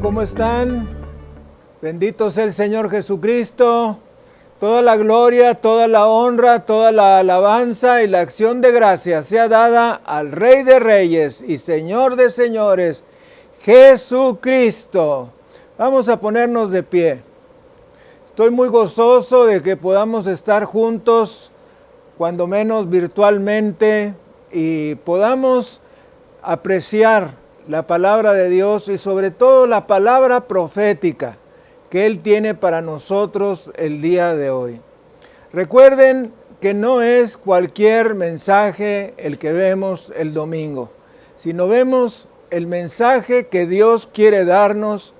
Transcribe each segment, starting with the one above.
¿cómo están? Bendito sea el Señor Jesucristo. Toda la gloria, toda la honra, toda la alabanza y la acción de gracia sea dada al Rey de Reyes y Señor de Señores, Jesucristo. Vamos a ponernos de pie. Estoy muy gozoso de que podamos estar juntos, cuando menos virtualmente, y podamos apreciar la palabra de Dios y sobre todo la palabra profética que Él tiene para nosotros el día de hoy. Recuerden que no es cualquier mensaje el que vemos el domingo, sino vemos el mensaje que Dios quiere darnos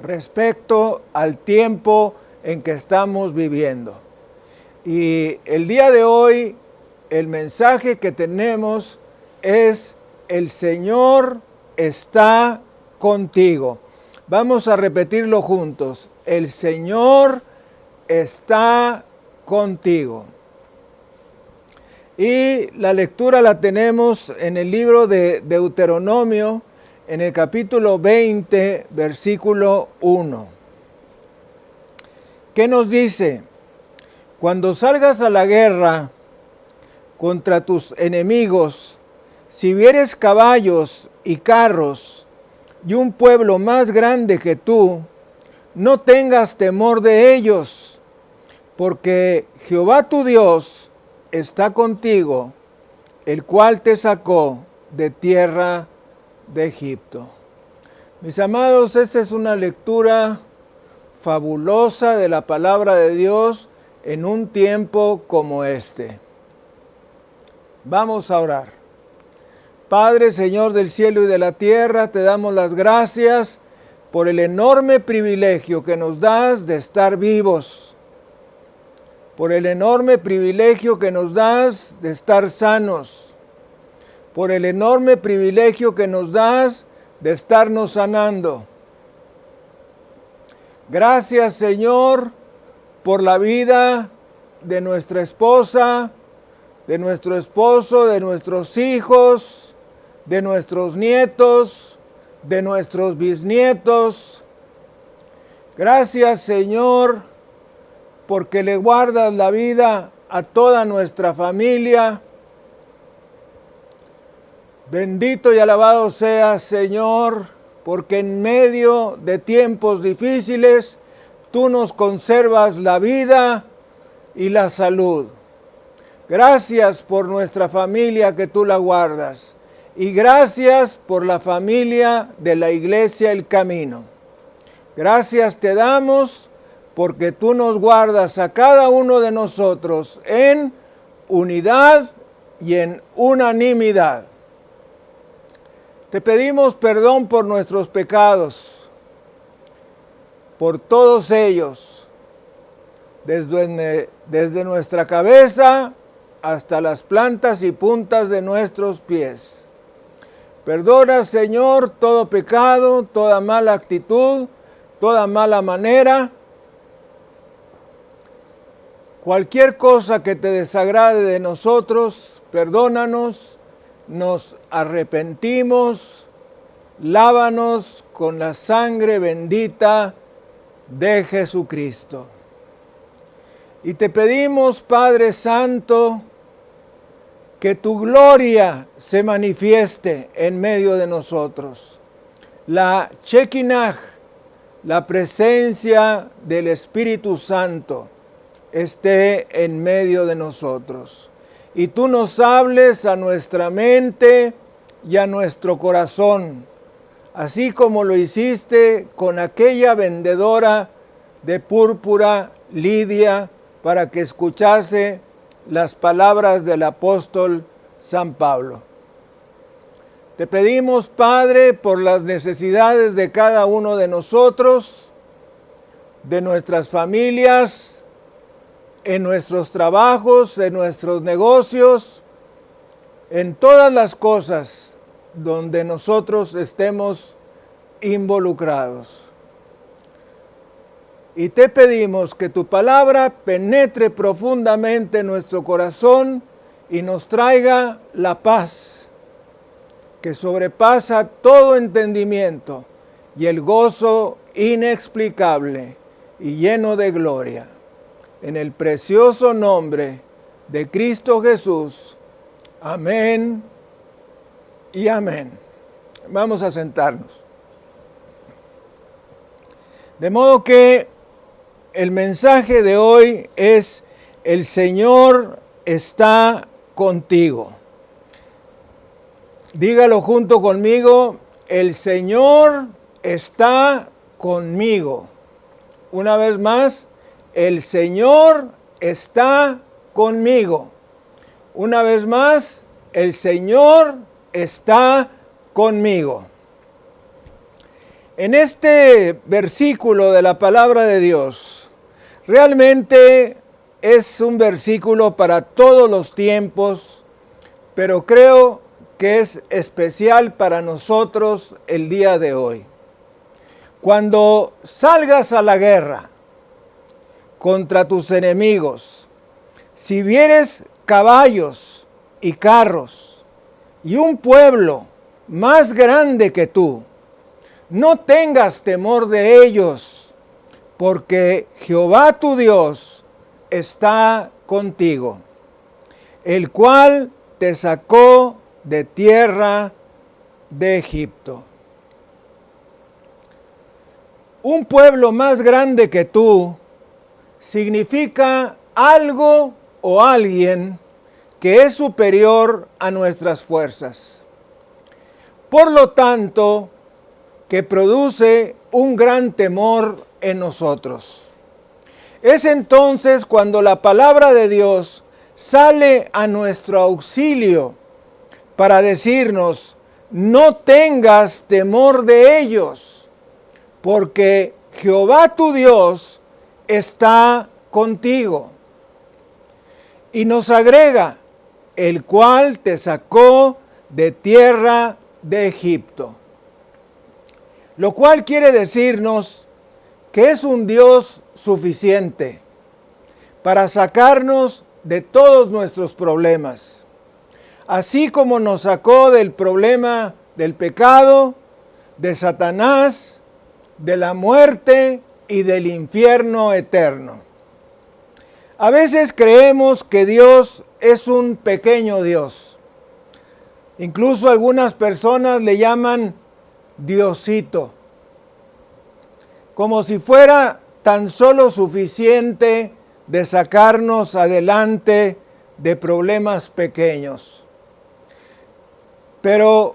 respecto al tiempo en que estamos viviendo. Y el día de hoy el mensaje que tenemos es el Señor está contigo. Vamos a repetirlo juntos. El Señor está contigo. Y la lectura la tenemos en el libro de Deuteronomio, en el capítulo 20, versículo 1. ¿Qué nos dice? Cuando salgas a la guerra contra tus enemigos, si vieres caballos y carros y un pueblo más grande que tú, no tengas temor de ellos, porque Jehová tu Dios está contigo, el cual te sacó de tierra de Egipto. Mis amados, esta es una lectura fabulosa de la palabra de Dios en un tiempo como este. Vamos a orar. Padre, Señor del cielo y de la tierra, te damos las gracias por el enorme privilegio que nos das de estar vivos, por el enorme privilegio que nos das de estar sanos, por el enorme privilegio que nos das de estarnos sanando. Gracias Señor por la vida de nuestra esposa, de nuestro esposo, de nuestros hijos, de nuestros nietos, de nuestros bisnietos. Gracias Señor, porque le guardas la vida a toda nuestra familia. Bendito y alabado sea Señor, porque en medio de tiempos difíciles tú nos conservas la vida y la salud. Gracias por nuestra familia que tú la guardas. Y gracias por la familia de la iglesia El Camino. Gracias te damos porque tú nos guardas a cada uno de nosotros en unidad y en unanimidad. Te pedimos perdón por nuestros pecados, por todos ellos, desde, desde nuestra cabeza hasta las plantas y puntas de nuestros pies. Perdona, Señor, todo pecado, toda mala actitud, toda mala manera, cualquier cosa que te desagrade de nosotros, perdónanos, nos arrepentimos, lávanos con la sangre bendita de Jesucristo. Y te pedimos, Padre Santo, que tu gloria se manifieste en medio de nosotros. La Shekinah, la presencia del Espíritu Santo, esté en medio de nosotros. Y tú nos hables a nuestra mente y a nuestro corazón, así como lo hiciste con aquella vendedora de púrpura, Lidia, para que escuchase las palabras del apóstol San Pablo. Te pedimos, Padre, por las necesidades de cada uno de nosotros, de nuestras familias, en nuestros trabajos, en nuestros negocios, en todas las cosas donde nosotros estemos involucrados. Y te pedimos que tu palabra penetre profundamente en nuestro corazón y nos traiga la paz que sobrepasa todo entendimiento y el gozo inexplicable y lleno de gloria. En el precioso nombre de Cristo Jesús. Amén y amén. Vamos a sentarnos. De modo que el mensaje de hoy es, el Señor está contigo. Dígalo junto conmigo, el Señor está conmigo. Una vez más, el Señor está conmigo. Una vez más, el Señor está conmigo. En este versículo de la palabra de Dios, realmente es un versículo para todos los tiempos, pero creo que es especial para nosotros el día de hoy. Cuando salgas a la guerra contra tus enemigos, si vieres caballos y carros y un pueblo más grande que tú, no tengas temor de ellos, porque Jehová tu Dios está contigo, el cual te sacó de tierra de Egipto. Un pueblo más grande que tú significa algo o alguien que es superior a nuestras fuerzas. Por lo tanto, que produce un gran temor en nosotros. Es entonces cuando la palabra de Dios sale a nuestro auxilio para decirnos, no tengas temor de ellos, porque Jehová tu Dios está contigo. Y nos agrega, el cual te sacó de tierra de Egipto. Lo cual quiere decirnos que es un Dios suficiente para sacarnos de todos nuestros problemas así como nos sacó del problema del pecado, de Satanás, de la muerte y del infierno eterno. A veces creemos que Dios es un pequeño Dios. Incluso algunas personas le llaman Diosito, como si fuera tan solo suficiente de sacarnos adelante de problemas pequeños pero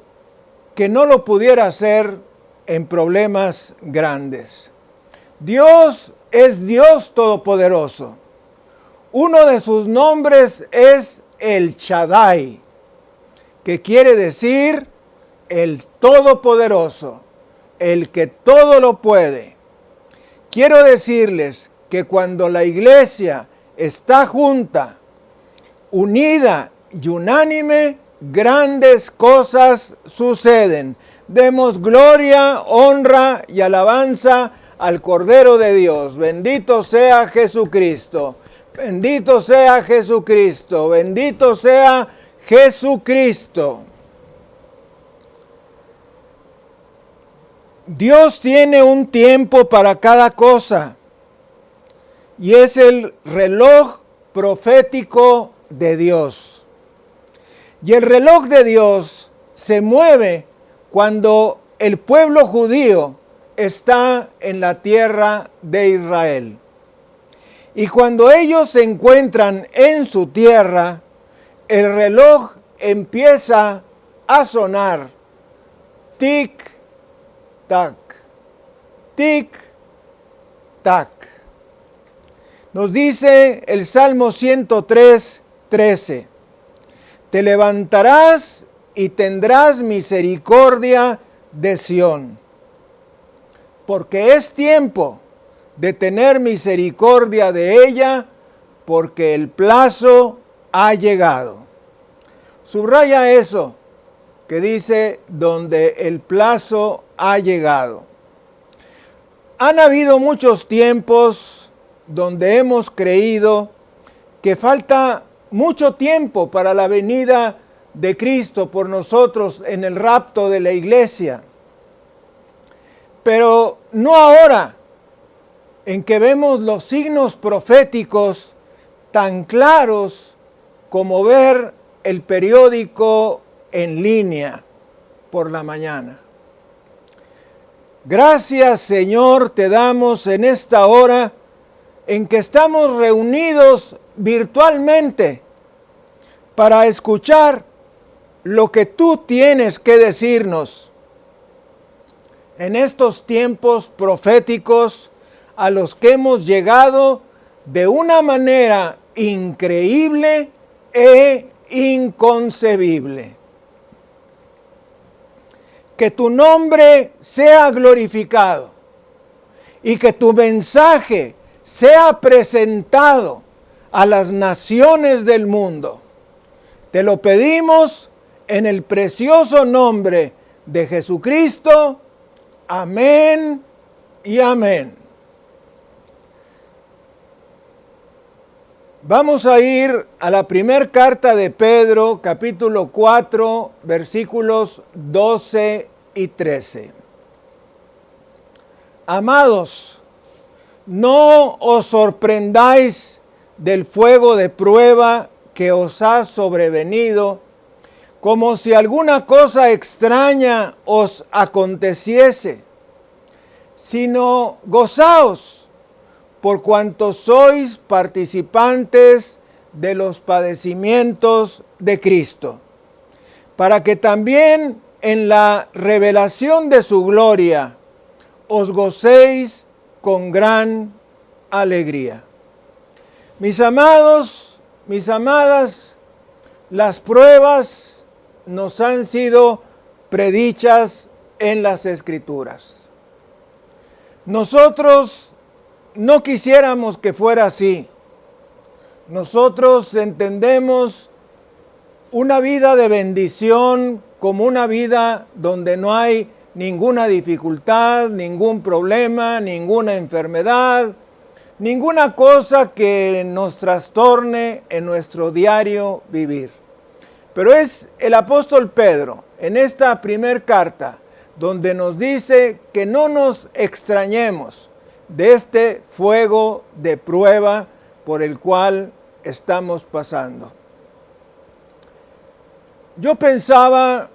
que no lo pudiera hacer en problemas grandes. Dios es Dios Todopoderoso. Uno de sus nombres es el Shaddai, que quiere decir el Todopoderoso, el que todo lo puede. Quiero decirles que cuando la iglesia está junta, unida y unánime, grandes cosas suceden. Demos gloria, honra y alabanza al Cordero de Dios. Bendito sea Jesucristo. Bendito sea Jesucristo. Bendito sea Jesucristo. Dios tiene un tiempo para cada cosa y es el reloj profético de Dios. Y el reloj de Dios se mueve cuando el pueblo judío está en la tierra de Israel. Y cuando ellos se encuentran en su tierra, el reloj empieza a sonar. Tic, tac, tic, tac. Nos dice el Salmo 103, 13 te levantarás y tendrás misericordia de Sión. Porque es tiempo de tener misericordia de ella, porque el plazo ha llegado. Subraya eso que dice donde el plazo ha llegado. Han habido muchos tiempos donde hemos creído que falta mucho tiempo para la venida de Cristo por nosotros en el rapto de la iglesia. Pero no ahora, en que vemos los signos proféticos tan claros como ver el periódico en línea por la mañana. Gracias Señor te damos en esta hora en que estamos reunidos virtualmente para escuchar lo que tú tienes que decirnos en estos tiempos proféticos a los que hemos llegado de una manera increíble e inconcebible. Que tu nombre sea glorificado y que tu mensaje sea presentado a las naciones del mundo. Te lo pedimos en el precioso nombre de Jesucristo. Amén y amén. Vamos a ir a la primera carta de Pedro, capítulo 4, versículos 12 y 13. Amados, no os sorprendáis del fuego de prueba que os ha sobrevenido, como si alguna cosa extraña os aconteciese, sino gozaos por cuanto sois participantes de los padecimientos de Cristo, para que también en la revelación de su gloria os gocéis con gran alegría. Mis amados, mis amadas, las pruebas nos han sido predichas en las escrituras. Nosotros no quisiéramos que fuera así. Nosotros entendemos una vida de bendición como una vida donde no hay ninguna dificultad, ningún problema, ninguna enfermedad, ninguna cosa que nos trastorne en nuestro diario vivir. Pero es el apóstol Pedro en esta primer carta donde nos dice que no nos extrañemos de este fuego de prueba por el cual estamos pasando. Yo pensaba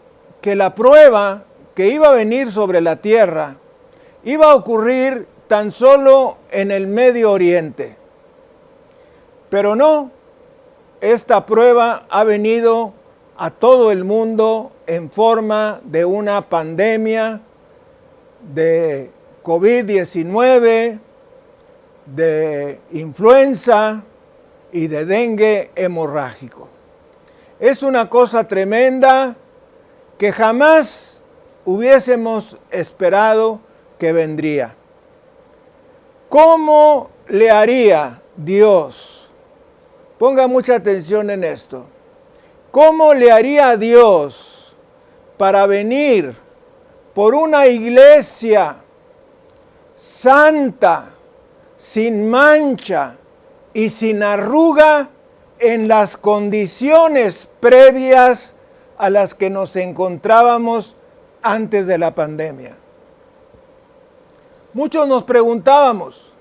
que la prueba que iba a venir sobre la tierra iba a ocurrir tan solo en el Medio Oriente. Pero no, esta prueba ha venido a todo el mundo en forma de una pandemia, de COVID-19, de influenza y de dengue hemorrágico. Es una cosa tremenda que jamás hubiésemos esperado que vendría. ¿Cómo le haría Dios? Ponga mucha atención en esto. ¿Cómo le haría Dios para venir por una iglesia santa, sin mancha y sin arruga en las condiciones previas a las que nos encontrábamos antes de la pandemia. Muchos nos preguntábamos,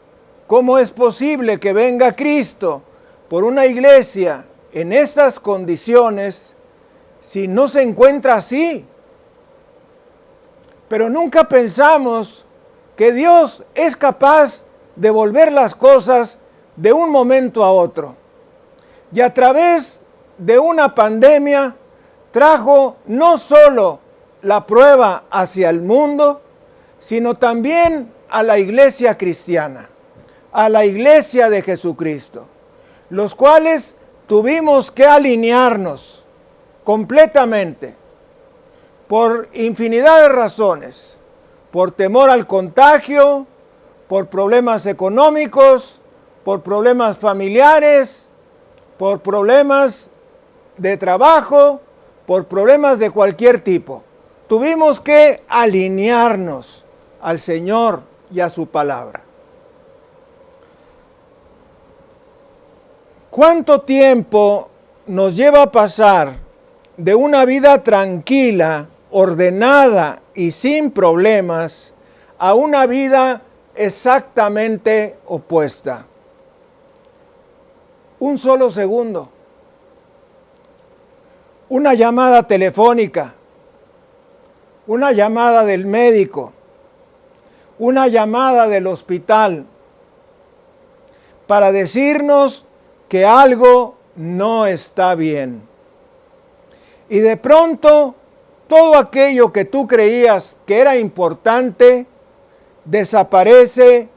¿cómo es posible que venga Cristo por una iglesia en estas condiciones si no se encuentra así? Pero nunca pensamos que Dios es capaz de volver las cosas de un momento a otro. Y a través de una pandemia trajo no solo la prueba hacia el mundo, sino también a la iglesia cristiana, a la iglesia de Jesucristo, los cuales tuvimos que alinearnos completamente por infinidad de razones por temor al contagio, por problemas económicos, por problemas familiares, por problemas de trabajo, por problemas de cualquier tipo. Tuvimos que alinearnos al Señor y a su palabra. ¿Cuánto tiempo nos lleva a pasar de una vida tranquila, ordenada y sin problemas a una vida exactamente opuesta. Un solo segundo. Una llamada telefónica. Una llamada del médico. Una llamada del hospital. Para decirnos que algo no está bien. Y de pronto todo aquello que tú creías que era importante desaparece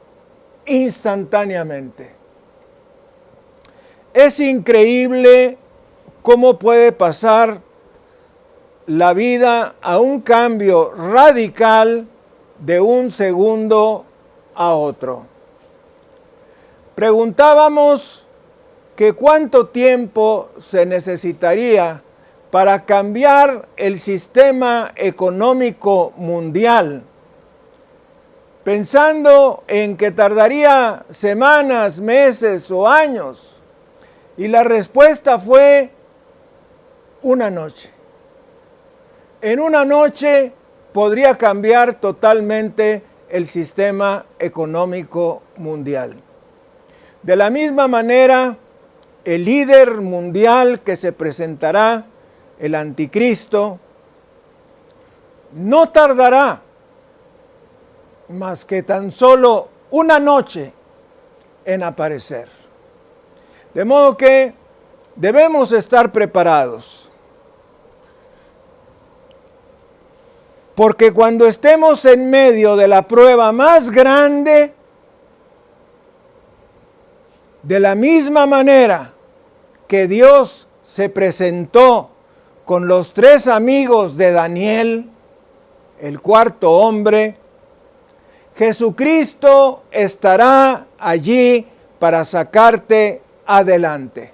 instantáneamente. Es increíble cómo puede pasar la vida a un cambio radical de un segundo a otro. Preguntábamos que cuánto tiempo se necesitaría para cambiar el sistema económico mundial, pensando en que tardaría semanas, meses o años. Y la respuesta fue una noche. En una noche podría cambiar totalmente el sistema económico mundial. De la misma manera, el líder mundial que se presentará el anticristo, no tardará más que tan solo una noche en aparecer. De modo que debemos estar preparados. Porque cuando estemos en medio de la prueba más grande, de la misma manera que Dios se presentó con los tres amigos de Daniel, el cuarto hombre, Jesucristo estará allí para sacarte adelante.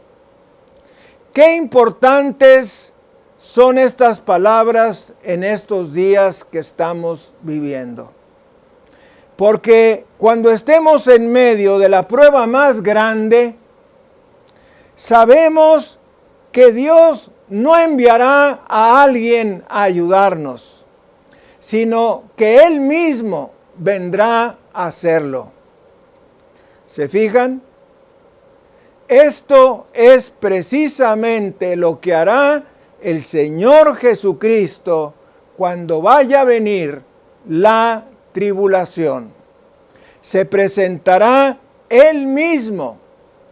Qué importantes son estas palabras en estos días que estamos viviendo. Porque cuando estemos en medio de la prueba más grande, sabemos que Dios no enviará a alguien a ayudarnos, sino que Él mismo vendrá a hacerlo. ¿Se fijan? Esto es precisamente lo que hará el Señor Jesucristo cuando vaya a venir la tribulación. Se presentará Él mismo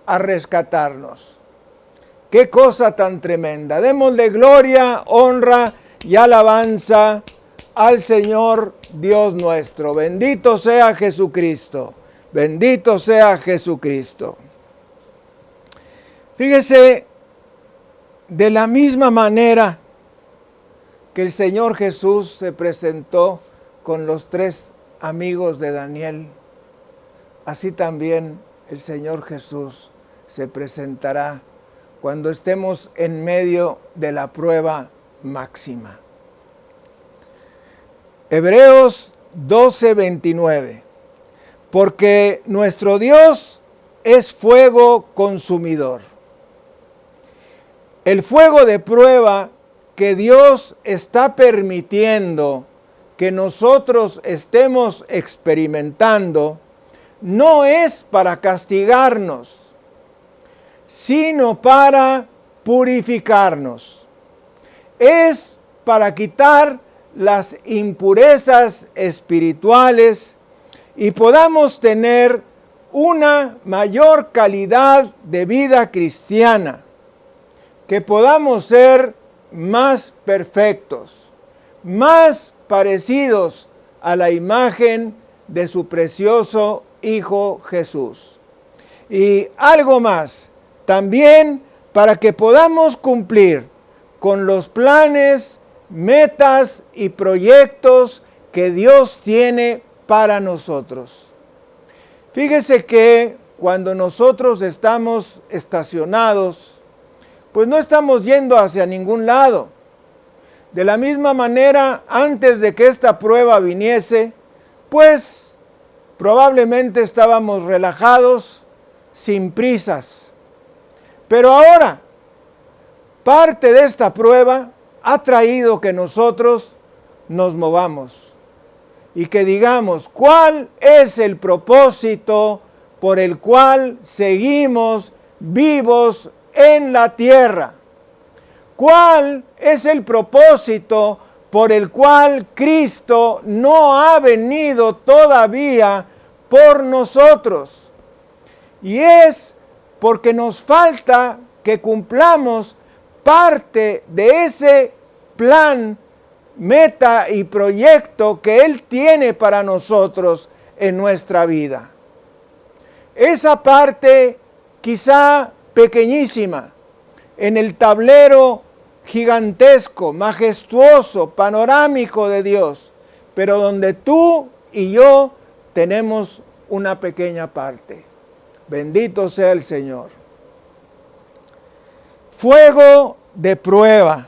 a rescatarnos. Qué cosa tan tremenda. Démosle gloria, honra y alabanza al Señor Dios nuestro. Bendito sea Jesucristo. Bendito sea Jesucristo. Fíjese, de la misma manera que el Señor Jesús se presentó con los tres amigos de Daniel, así también el Señor Jesús se presentará cuando estemos en medio de la prueba máxima. Hebreos 12:29. Porque nuestro Dios es fuego consumidor. El fuego de prueba que Dios está permitiendo que nosotros estemos experimentando no es para castigarnos, sino para purificarnos. Es para quitar las impurezas espirituales y podamos tener una mayor calidad de vida cristiana, que podamos ser más perfectos, más parecidos a la imagen de su precioso Hijo Jesús. Y algo más, también para que podamos cumplir con los planes, metas y proyectos que Dios tiene para nosotros. Fíjese que cuando nosotros estamos estacionados, pues no estamos yendo hacia ningún lado. De la misma manera, antes de que esta prueba viniese, pues probablemente estábamos relajados, sin prisas pero ahora, parte de esta prueba ha traído que nosotros nos movamos, y que digamos cuál es el propósito por el cual seguimos vivos en la tierra. ¿Cuál es el propósito por el cual Cristo no ha venido todavía por nosotros? Y es porque nos falta que cumplamos parte de ese plan, meta y proyecto que Él tiene para nosotros en nuestra vida. Esa parte quizá pequeñísima en el tablero gigantesco, majestuoso, panorámico de Dios, pero donde tú y yo tenemos una pequeña parte. Bendito sea el Señor. Fuego de prueba,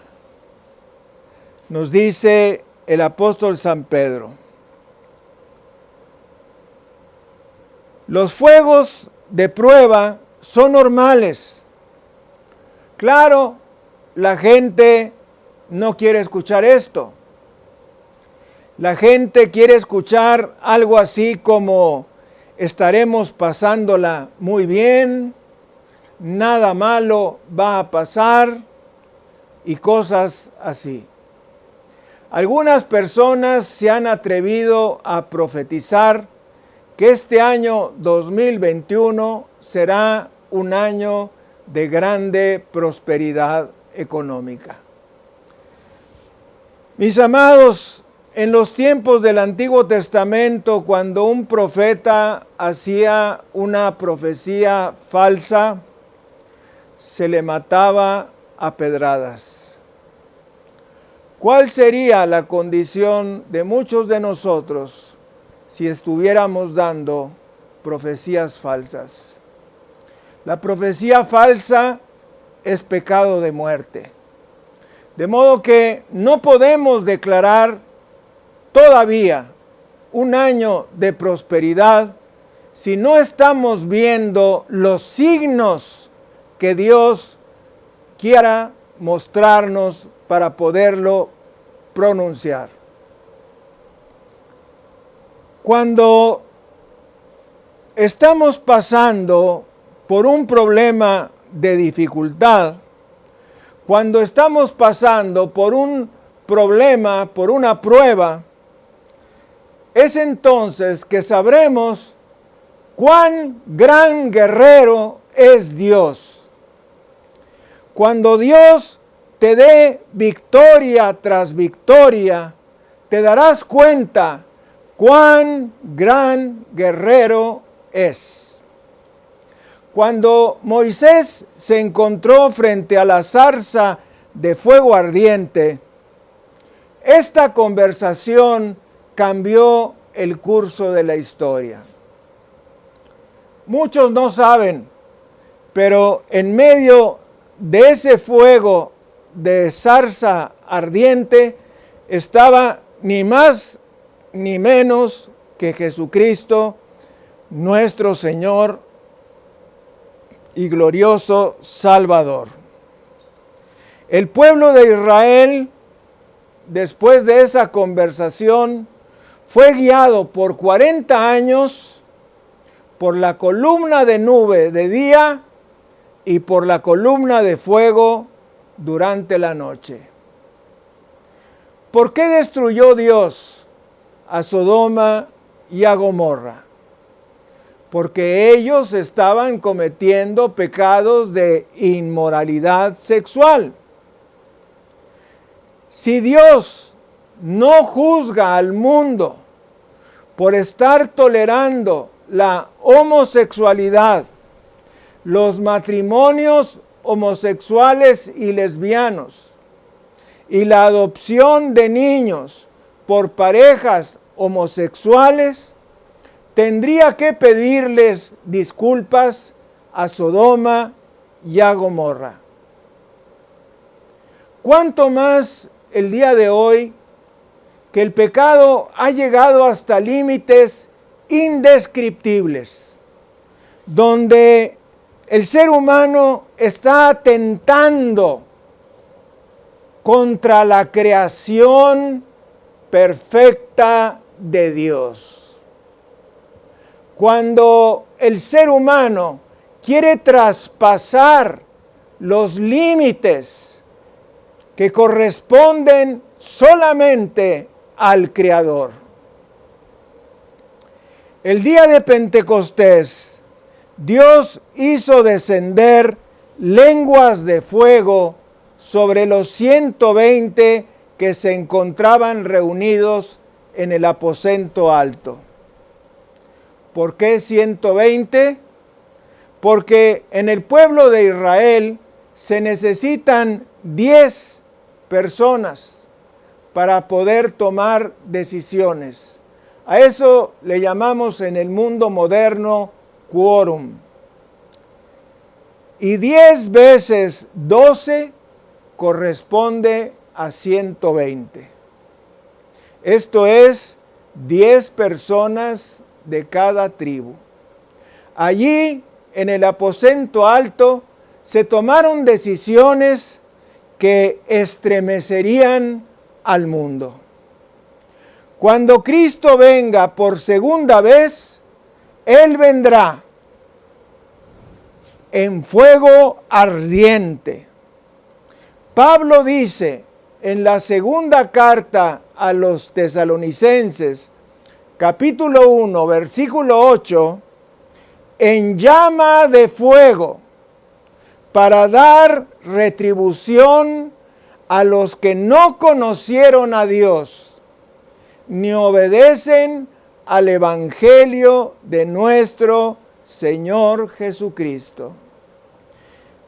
nos dice el apóstol San Pedro. Los fuegos de prueba son normales. Claro, la gente no quiere escuchar esto. La gente quiere escuchar algo así como estaremos pasándola muy bien, nada malo va a pasar y cosas así. Algunas personas se han atrevido a profetizar que este año 2021 será un año de grande prosperidad económica. Mis amados, en los tiempos del Antiguo Testamento, cuando un profeta hacía una profecía falsa, se le mataba a pedradas. ¿Cuál sería la condición de muchos de nosotros si estuviéramos dando profecías falsas. La profecía falsa es pecado de muerte. De modo que no podemos declarar todavía un año de prosperidad si no estamos viendo los signos que Dios quiera mostrarnos para poderlo pronunciar. Cuando estamos pasando por un problema de dificultad, cuando estamos pasando por un problema, por una prueba, es entonces que sabremos cuán gran guerrero es Dios. Cuando Dios te dé victoria tras victoria, te darás cuenta cuán gran guerrero es. Cuando Moisés se encontró frente a la zarza de fuego ardiente, esta conversación cambió el curso de la historia. Muchos no saben, pero en medio de ese fuego de zarza ardiente estaba ni más ni menos que Jesucristo, nuestro Señor y glorioso Salvador. El pueblo de Israel, después de esa conversación, fue guiado por 40 años por la columna de nube de día y por la columna de fuego durante la noche. ¿Por qué destruyó Dios a Sodoma y a Gomorra, porque ellos estaban cometiendo pecados de inmoralidad sexual. Si Dios no juzga al mundo por estar tolerando la homosexualidad, los matrimonios homosexuales y lesbianos y la adopción de niños por parejas homosexuales, tendría que pedirles disculpas a Sodoma y a Gomorra. ¿Cuánto más el día de hoy que el pecado ha llegado hasta límites indescriptibles, donde el ser humano está atentando contra la creación perfecta de Dios. Cuando el ser humano quiere traspasar los límites que corresponden solamente al Creador. El día de Pentecostés, Dios hizo descender lenguas de fuego sobre los 120 que se encontraban reunidos en el aposento alto. ¿Por qué 120? Porque en el pueblo de Israel se necesitan 10 personas para poder tomar decisiones. A eso le llamamos en el mundo moderno quórum. Y 10 veces 12 corresponde a 120. Esto es 10 personas de cada tribu. Allí, en el aposento alto, se tomaron decisiones que estremecerían al mundo. Cuando Cristo venga por segunda vez, Él vendrá en fuego ardiente. Pablo dice en la segunda carta a los tesalonicenses, capítulo 1, versículo 8, en llama de fuego para dar retribución a los que no conocieron a Dios, ni obedecen al Evangelio de nuestro Señor Jesucristo.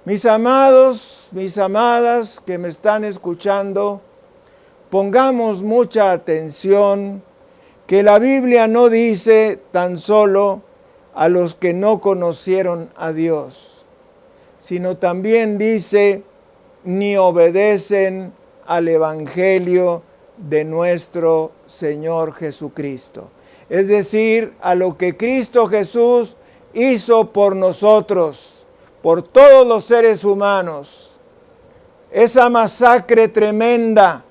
Mis amados, mis amadas que me están escuchando, pongamos mucha atención que la Biblia no dice tan solo a los que no conocieron a Dios, sino también dice ni obedecen al Evangelio de nuestro Señor Jesucristo. Es decir, a lo que Cristo Jesús hizo por nosotros, por todos los seres humanos. Esa masacre tremenda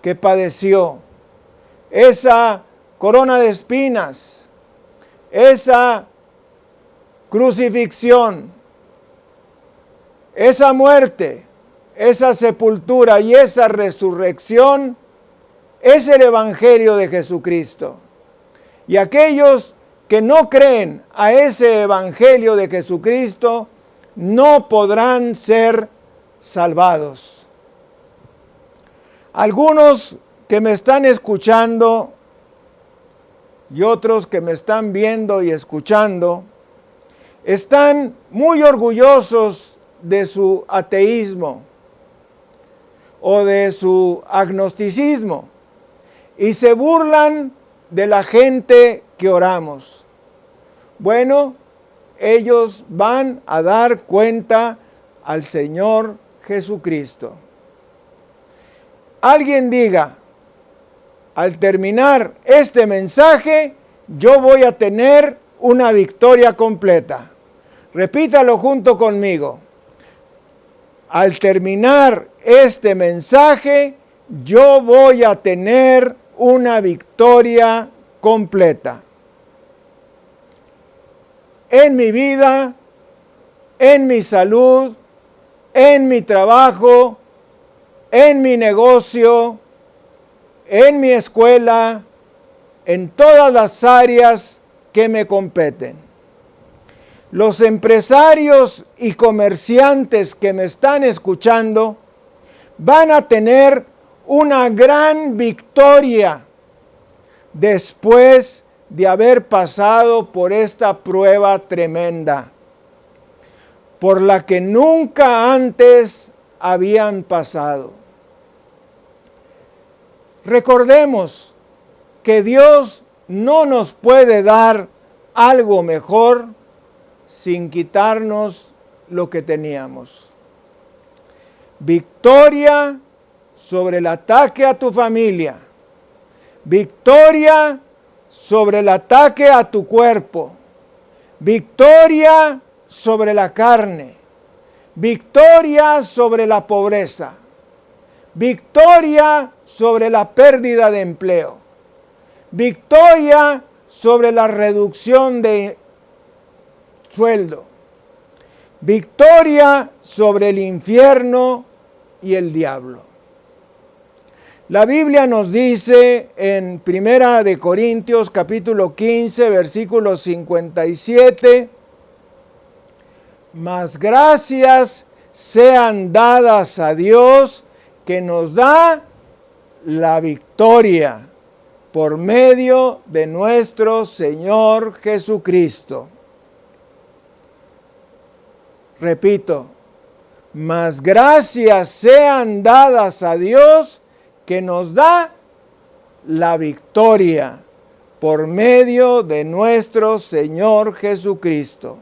que padeció, esa corona de espinas, esa crucifixión, esa muerte, esa sepultura y esa resurrección es el Evangelio de Jesucristo. Y aquellos que no creen a ese Evangelio de Jesucristo no podrán ser salvados. Algunos que me están escuchando y otros que me están viendo y escuchando están muy orgullosos de su ateísmo o de su agnosticismo y se burlan de la gente que oramos. Bueno, ellos van a dar cuenta al Señor Jesucristo. Alguien diga, al terminar este mensaje, yo voy a tener una victoria completa. Repítalo junto conmigo. Al terminar este mensaje, yo voy a tener una victoria completa. En mi vida, en mi salud, en mi trabajo, en mi negocio, en mi escuela, en todas las áreas que me competen. Los empresarios y comerciantes que me están escuchando van a tener una gran victoria después de haber pasado por esta prueba tremenda, por la que nunca antes habían pasado. Recordemos que Dios no nos puede dar algo mejor sin quitarnos lo que teníamos. Victoria sobre el ataque a tu familia. Victoria sobre el ataque a tu cuerpo. Victoria sobre la carne. Victoria sobre la pobreza. Victoria sobre la pérdida de empleo victoria sobre la reducción de sueldo, victoria sobre el infierno y el diablo. La Biblia nos dice en Primera de Corintios capítulo 15 versículo 57, mas gracias sean dadas a Dios que nos da la victoria por medio de nuestro Señor Jesucristo. Repito, mas gracias sean dadas a Dios que nos da la victoria por medio de nuestro Señor Jesucristo.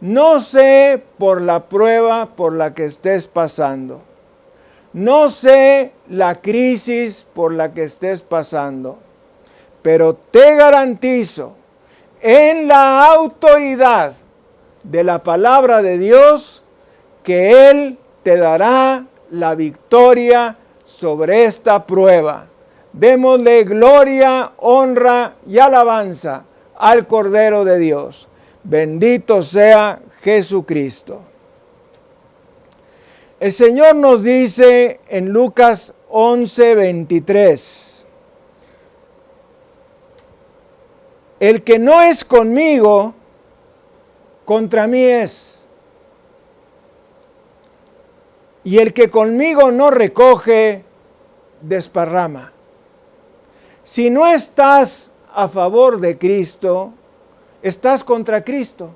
No sé por la prueba por la que estés pasando. No sé la crisis por la que estés pasando. Pero te garantizo, en la autoridad de la palabra de Dios, que Él te dará la victoria sobre esta prueba. Démosle gloria, honra y alabanza al Cordero de Dios. Bendito sea Jesucristo. El Señor nos dice en Lucas 11, 23, el que no es conmigo, contra mí es. Y el que conmigo no recoge, desparrama. Si no estás a favor de Cristo, estás contra Cristo.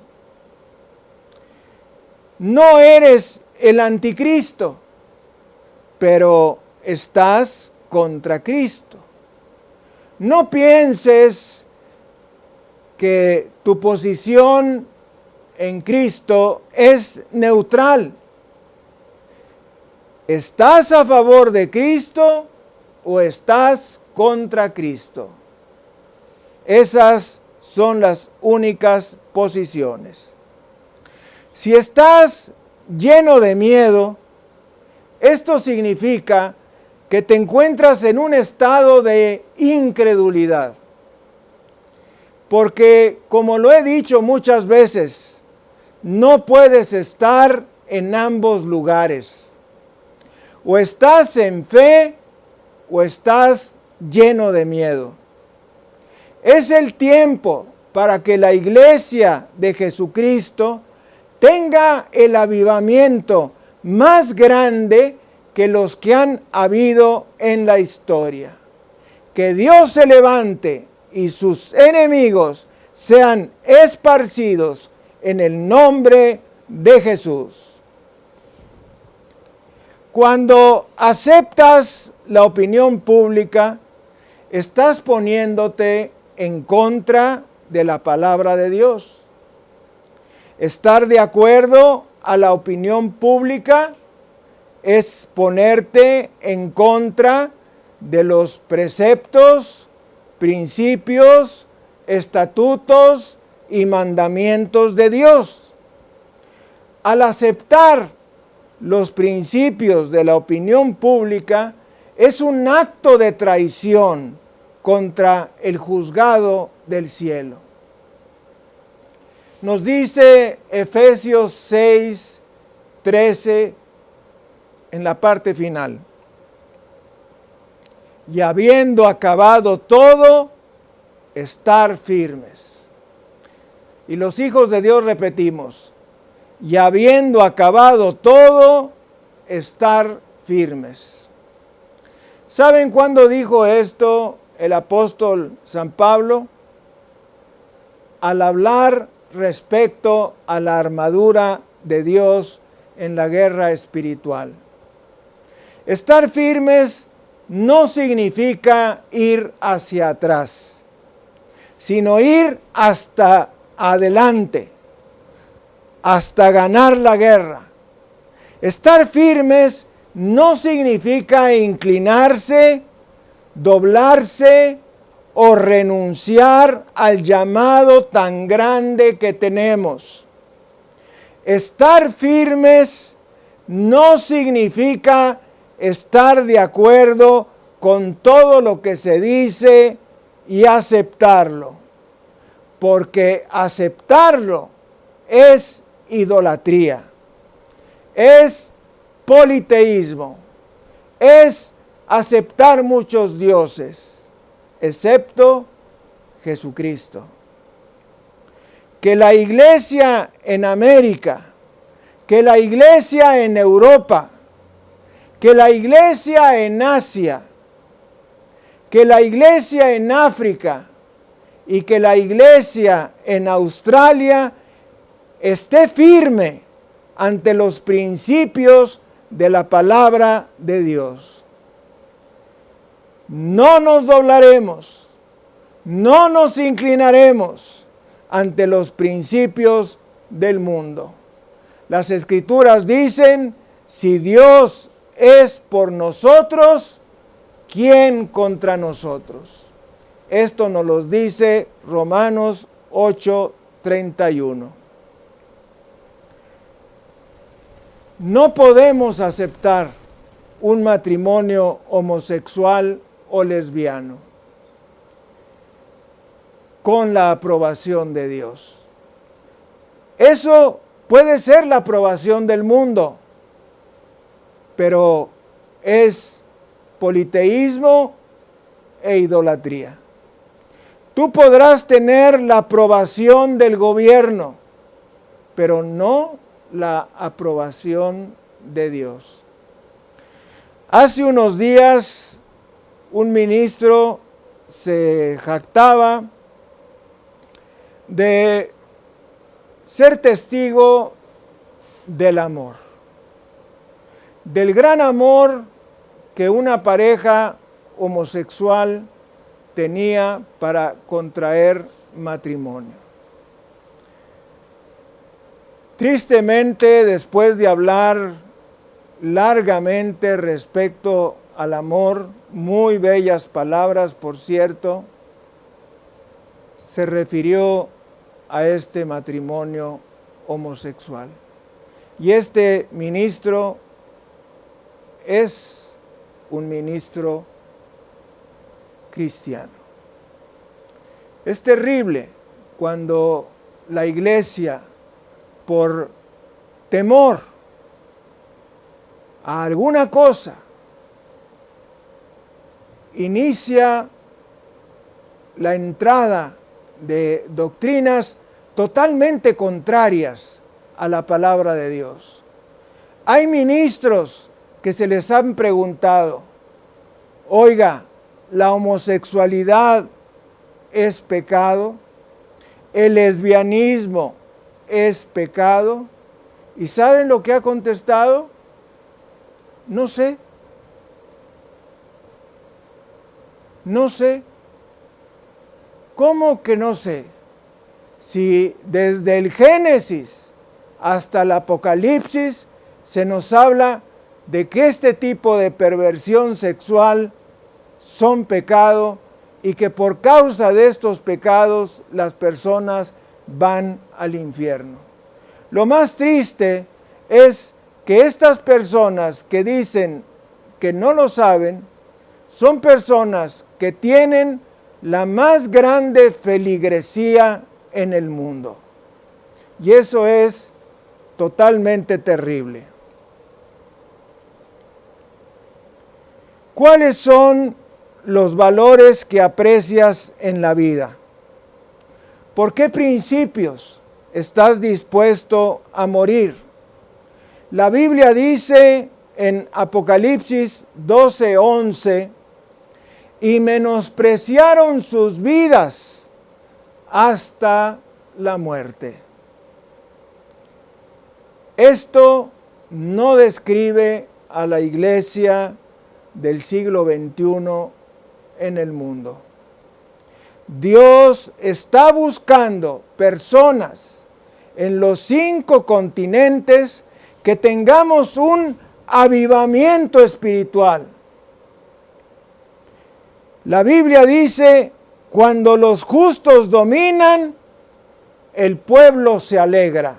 No eres el anticristo, pero estás contra Cristo. No pienses que tu posición en Cristo es neutral. ¿Estás a favor de Cristo o estás contra Cristo? Esas son las únicas posiciones. Si estás lleno de miedo, esto significa que te encuentras en un estado de incredulidad. Porque, como lo he dicho muchas veces, no puedes estar en ambos lugares. O estás en fe o estás lleno de miedo. Es el tiempo para que la iglesia de Jesucristo tenga el avivamiento más grande que los que han habido en la historia. Que Dios se levante y sus enemigos sean esparcidos en el nombre de Jesús. Cuando aceptas la opinión pública, estás poniéndote en contra de la palabra de Dios. Estar de acuerdo a la opinión pública es ponerte en contra de los preceptos, principios, estatutos y mandamientos de Dios. Al aceptar los principios de la opinión pública es un acto de traición contra el juzgado del cielo. Nos dice Efesios 6, 13 en la parte final. Y habiendo acabado todo, estar firmes. Y los hijos de Dios repetimos, y habiendo acabado todo, estar firmes. ¿Saben cuándo dijo esto el apóstol San Pablo? Al hablar respecto a la armadura de Dios en la guerra espiritual. Estar firmes no significa ir hacia atrás, sino ir hasta adelante hasta ganar la guerra. Estar firmes no significa inclinarse, doblarse o renunciar al llamado tan grande que tenemos. Estar firmes no significa estar de acuerdo con todo lo que se dice y aceptarlo, porque aceptarlo es idolatría, es politeísmo, es aceptar muchos dioses, excepto Jesucristo. Que la iglesia en América, que la iglesia en Europa, que la iglesia en Asia, que la iglesia en África y que la iglesia en Australia esté firme ante los principios de la palabra de Dios. No nos doblaremos, no nos inclinaremos ante los principios del mundo. Las escrituras dicen, si Dios es por nosotros, ¿quién contra nosotros? Esto nos lo dice Romanos 8:31. No podemos aceptar un matrimonio homosexual o lesbiano con la aprobación de Dios. Eso puede ser la aprobación del mundo, pero es politeísmo e idolatría. Tú podrás tener la aprobación del gobierno, pero no la aprobación de Dios. Hace unos días un ministro se jactaba de ser testigo del amor, del gran amor que una pareja homosexual tenía para contraer matrimonio. Tristemente, después de hablar largamente respecto al amor, muy bellas palabras, por cierto, se refirió a este matrimonio homosexual. Y este ministro es un ministro cristiano. Es terrible cuando la iglesia, por temor a alguna cosa, inicia la entrada de doctrinas totalmente contrarias a la palabra de Dios. Hay ministros que se les han preguntado, oiga, la homosexualidad es pecado, el lesbianismo es pecado. ¿Y saben lo que ha contestado? No sé. No sé. ¿Cómo que no sé? Si desde el Génesis hasta el Apocalipsis se nos habla de que este tipo de perversión sexual son pecado y que por causa de estos pecados las personas van al infierno. Lo más triste es que estas personas que dicen que no lo saben, son personas que tienen la más grande feligresía en el mundo. Y eso es totalmente terrible. ¿Cuáles son los valores que aprecias en la vida? ¿Por qué principios estás dispuesto a morir? La Biblia dice en Apocalipsis 12:11, y menospreciaron sus vidas hasta la muerte. Esto no describe a la iglesia del siglo XXI en el mundo. Dios está buscando personas en los cinco continentes que tengamos un avivamiento espiritual. La Biblia dice, cuando los justos dominan, el pueblo se alegra.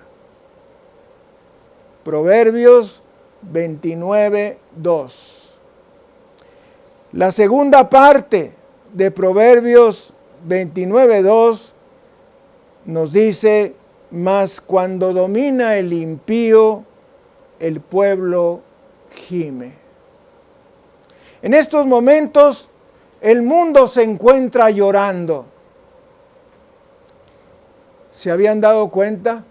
Proverbios 29, 2. La segunda parte de Proverbios 29.2 nos dice, mas cuando domina el impío, el pueblo gime. En estos momentos el mundo se encuentra llorando. ¿Se habían dado cuenta?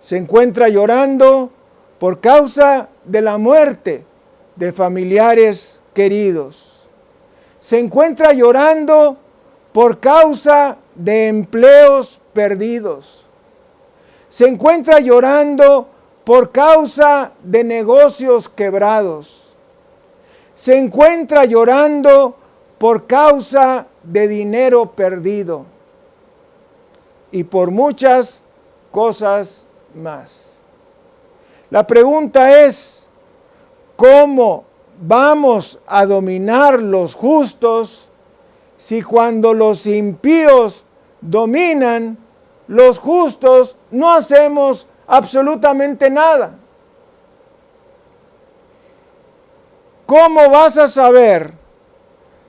Se encuentra llorando por causa de la muerte de familiares queridos. Se encuentra llorando por causa de empleos perdidos. Se encuentra llorando por causa de negocios quebrados. Se encuentra llorando por causa de dinero perdido y por muchas cosas más. La pregunta es, ¿cómo vamos a dominar los justos si cuando los impíos dominan, los justos no hacemos absolutamente nada? ¿Cómo vas a saber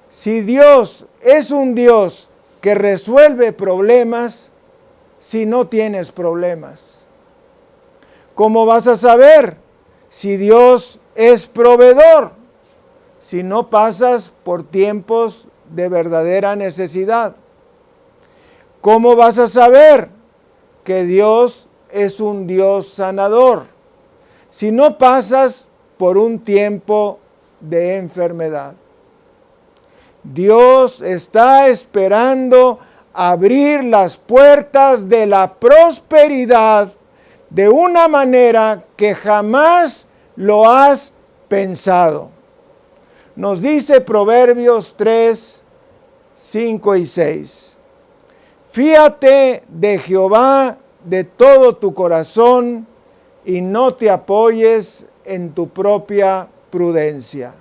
si Dios es un Dios que resuelve problemas si no tienes problemas? ¿Cómo vas a saber si Dios es proveedor si no pasas por tiempos de verdadera necesidad? ¿Cómo vas a saber que Dios es un Dios sanador si no pasas por un tiempo de enfermedad? Dios está esperando abrir las puertas de la prosperidad de una manera que jamás lo has pensado. Nos dice Proverbios 3, 5 y 6. Fíate de Jehová de todo tu corazón y no te apoyes en tu propia prudencia.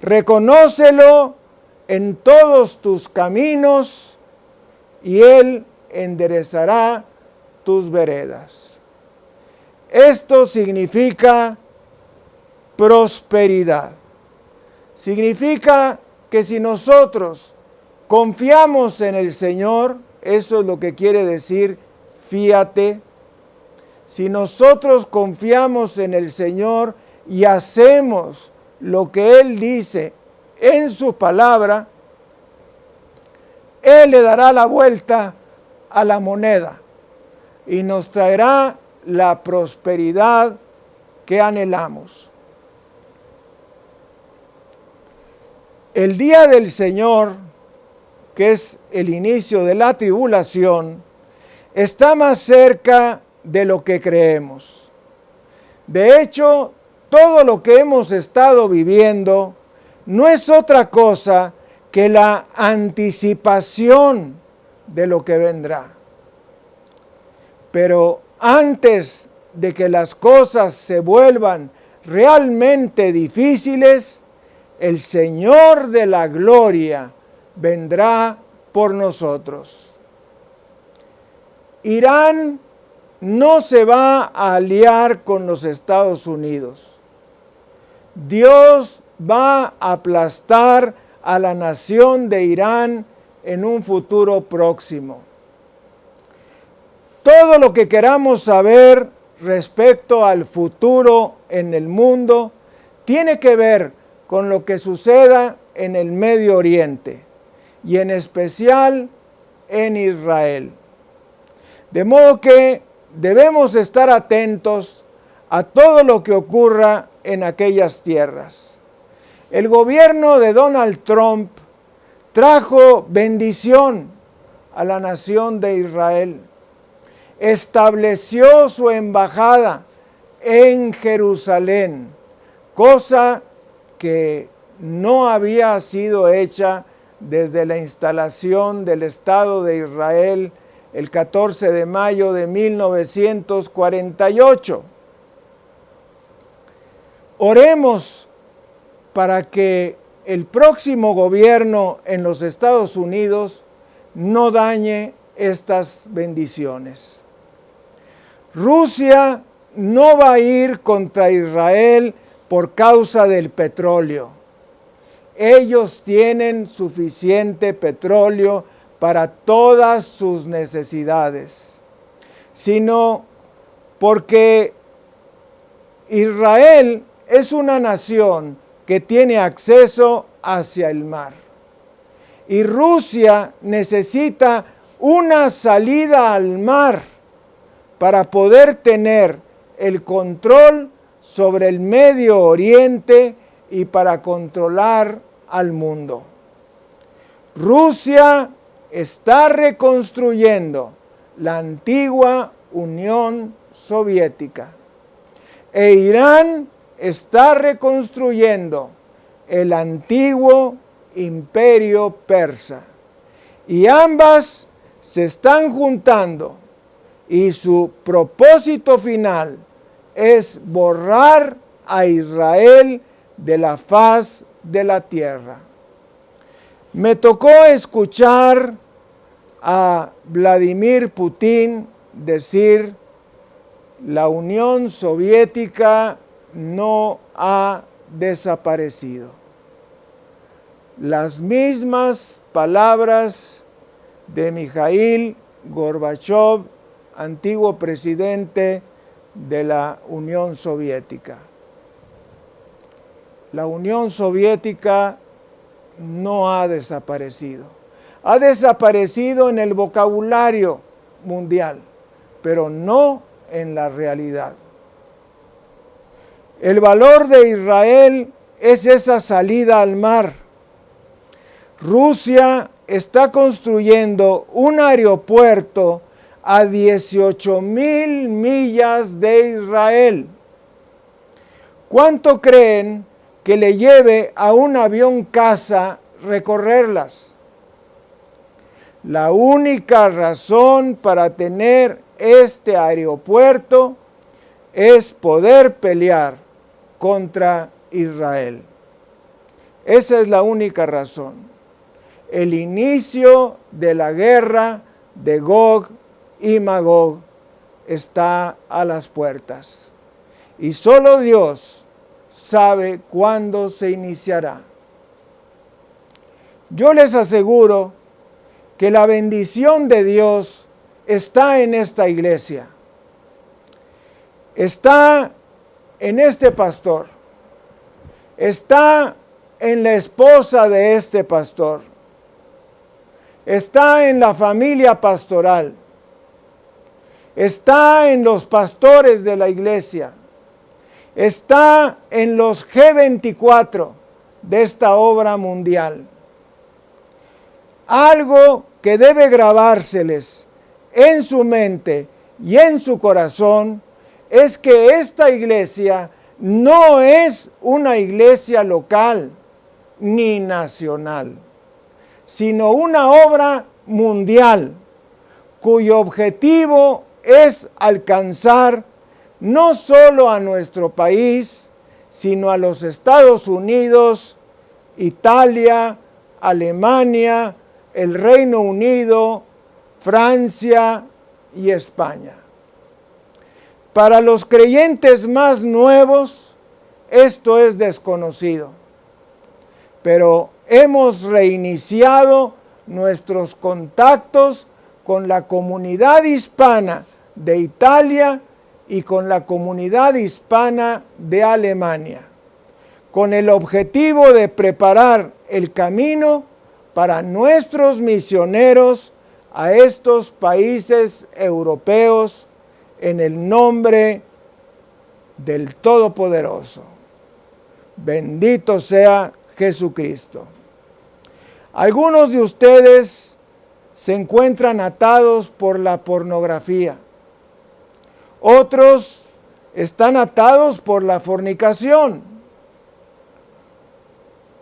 Reconócelo en todos tus caminos y Él enderezará tus veredas. Esto significa prosperidad. Significa que si nosotros confiamos en el Señor, eso es lo que quiere decir fíate. Si nosotros confiamos en el Señor y hacemos lo que Él dice en su palabra, Él le dará la vuelta a la moneda y nos traerá la prosperidad que anhelamos. El día del Señor, que es el inicio de la tribulación, está más cerca de lo que creemos. De hecho, todo lo que hemos estado viviendo no es otra cosa que la anticipación de lo que vendrá. Pero antes de que las cosas se vuelvan realmente difíciles, el Señor de la gloria vendrá por nosotros. Irán no se va a aliar con los Estados Unidos. Dios va a aplastar a la nación de Irán en un futuro próximo todo lo que queramos saber respecto al futuro en el mundo tiene que ver con lo que suceda en el Medio Oriente y en especial en Israel. De modo que debemos estar atentos a todo lo que ocurra en aquellas tierras. El gobierno de Donald Trump trajo bendición a la nación de Israel estableció su embajada en Jerusalén, cosa que no había sido hecha desde la instalación del Estado de Israel el 14 de mayo de 1948. Oremos para que el próximo gobierno en los Estados Unidos no dañe estas bendiciones. Rusia no va a ir contra Israel por causa del petróleo. ellos tienen suficiente petróleo para todas sus necesidades, sino porque Israel es una nación que tiene acceso hacia el mar. Y Rusia necesita una salida al mar para poder tener el control sobre el Medio Oriente y para controlar al mundo. Rusia está reconstruyendo la antigua Unión Soviética e Irán está reconstruyendo el antiguo imperio persa. Y ambas se están juntando y su propósito final es borrar a Israel de la faz de la tierra. Me tocó escuchar a Vladimir Putin decir, la Unión Soviética no ha desaparecido. Las mismas palabras de Mikhail Gorbachev, antiguo presidente de la Unión Soviética. La Unión Soviética no ha desaparecido. Ha desaparecido en el vocabulario mundial, pero no en la realidad. El valor de Israel es esa salida al mar. Rusia está construyendo un aeropuerto a 18 mil millas de Israel. ¿Cuánto creen que le lleve a un avión casa recorrerlas? La única razón para tener este aeropuerto es poder pelear contra Israel. Esa es la única razón. El inicio de la guerra de Gog y Magog está a las puertas. Y solo Dios sabe cuándo se iniciará. Yo les aseguro que la bendición de Dios está en esta iglesia. Está en este pastor, está en la esposa de este pastor, está en la familia pastoral, está en los pastores de la iglesia, está en los G24 de esta obra mundial. Algo que debe grabárseles en su mente y en su corazón es que esta iglesia no es una iglesia local ni nacional, sino una obra mundial cuyo objetivo es alcanzar no solo a nuestro país, sino a los Estados Unidos, Italia, Alemania, el Reino Unido, Francia y España. Para los creyentes más nuevos, esto es desconocido. Pero hemos reiniciado nuestros contactos con la comunidad hispana de Italia y con la comunidad hispana de Alemania, con el objetivo de preparar el camino para nuestros misioneros a estos países europeos en el nombre del Todopoderoso. Bendito sea Jesucristo. Algunos de ustedes se encuentran atados por la pornografía. Otros están atados por la fornicación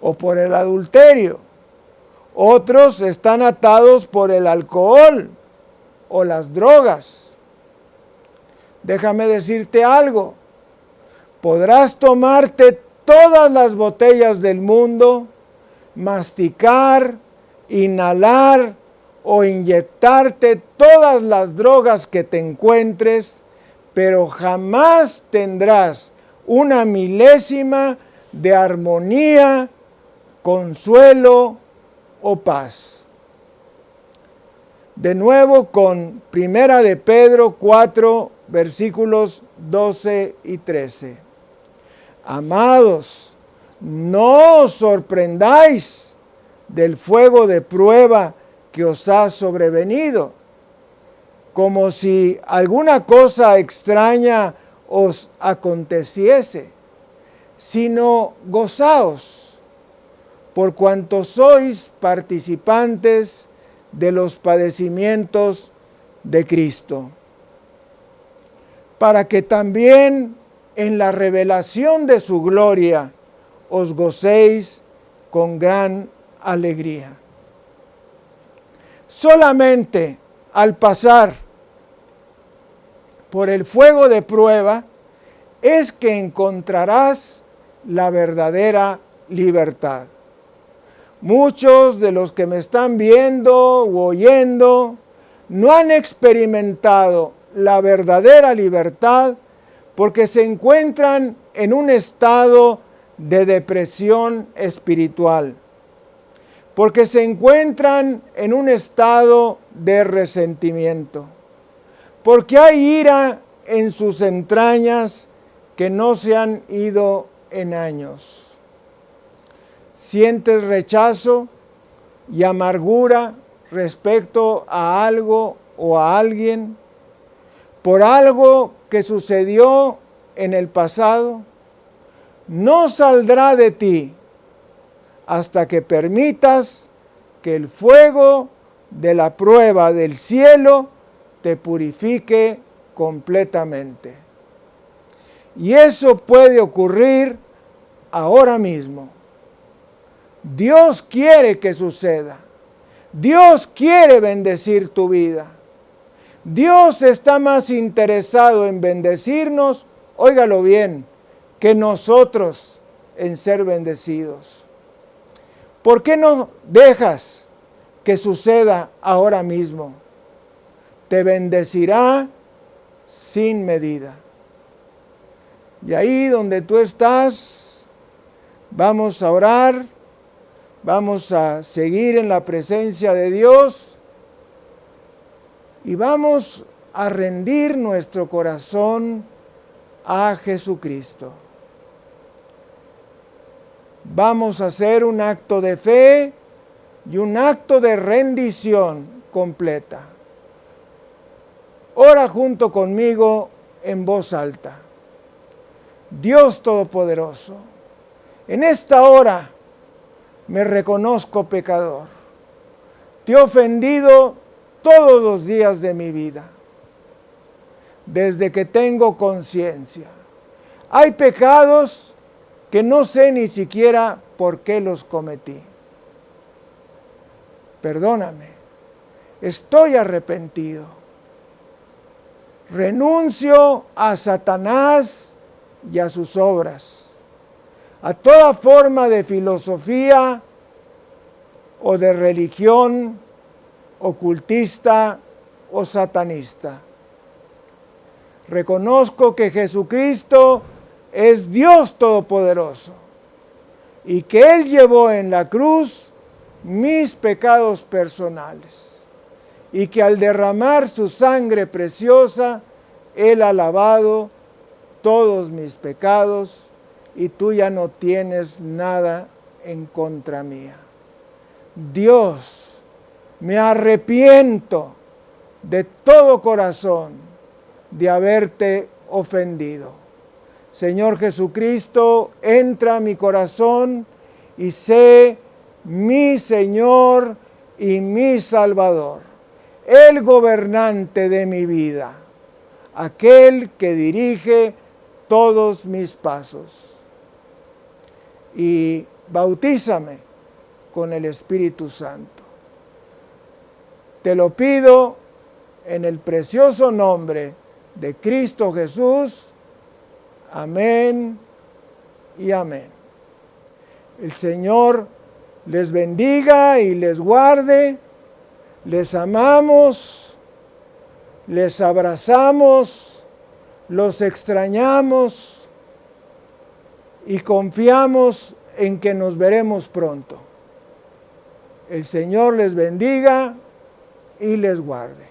o por el adulterio. Otros están atados por el alcohol o las drogas déjame decirte algo, podrás tomarte todas las botellas del mundo, masticar, inhalar o inyectarte todas las drogas que te encuentres, pero jamás tendrás una milésima de armonía consuelo o paz. De nuevo con Primera de Pedro 4, versículos 12 y 13. Amados, no os sorprendáis del fuego de prueba que os ha sobrevenido, como si alguna cosa extraña os aconteciese, sino gozaos, por cuanto sois participantes de los padecimientos de Cristo, para que también en la revelación de su gloria os gocéis con gran alegría. Solamente al pasar por el fuego de prueba es que encontrarás la verdadera libertad. Muchos de los que me están viendo u oyendo no han experimentado la verdadera libertad porque se encuentran en un estado de depresión espiritual, porque se encuentran en un estado de resentimiento, porque hay ira en sus entrañas que no se han ido en años. Sientes rechazo y amargura respecto a algo o a alguien por algo que sucedió en el pasado no saldrá de ti hasta que permitas que el fuego de la prueba del cielo te purifique completamente. Y eso puede ocurrir ahora mismo. Dios quiere que suceda. Dios quiere bendecir tu vida. Dios está más interesado en bendecirnos, óigalo bien, que nosotros en ser bendecidos. ¿Por qué no dejas que suceda ahora mismo? Te bendecirá sin medida. Y ahí donde tú estás, vamos a orar, vamos a seguir en la presencia de Dios y vamos a rendir nuestro corazón a Jesucristo vamos a hacer un acto de fe y un acto de rendición completa. Ora junto conmigo en voz alta. Dios Todopoderoso, en esta hora me reconozco pecador. Te he ofendido todos los días de mi vida, desde que tengo conciencia. Hay pecados que no sé ni siquiera por qué los cometí. Perdóname, estoy arrepentido. Renuncio a Satanás y a sus obras, a toda forma de filosofía o de religión ocultista o satanista. Reconozco que Jesucristo es Dios Todopoderoso y que Él llevó en la cruz mis pecados personales y que al derramar su sangre preciosa, Él ha lavado todos mis pecados y tú ya no tienes nada en contra mía. Dios, me arrepiento de todo corazón de haberte ofendido. Señor Jesucristo, entra a mi corazón y sé mi Señor y mi Salvador, el gobernante de mi vida, aquel que dirige todos mis pasos. Y bautízame con el Espíritu Santo. Te lo pido en el precioso nombre de Cristo Jesús Amén y amén. El Señor les bendiga y les guarde. Les amamos, les abrazamos, los extrañamos y confiamos en que nos veremos pronto. El Señor les bendiga y les guarde.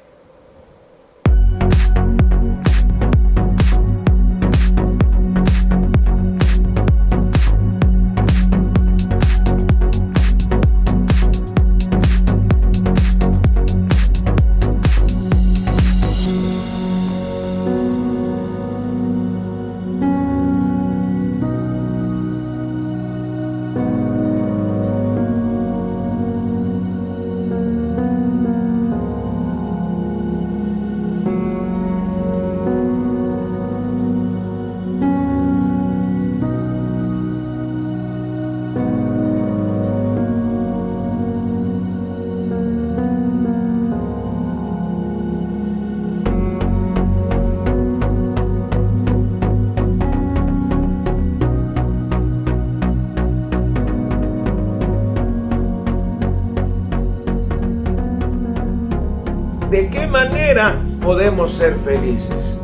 Podemos ser felices.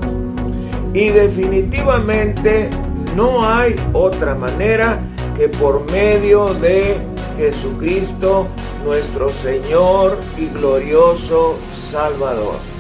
Y definitivamente no hay otra manera que por medio de Jesucristo, nuestro Señor y glorioso Salvador.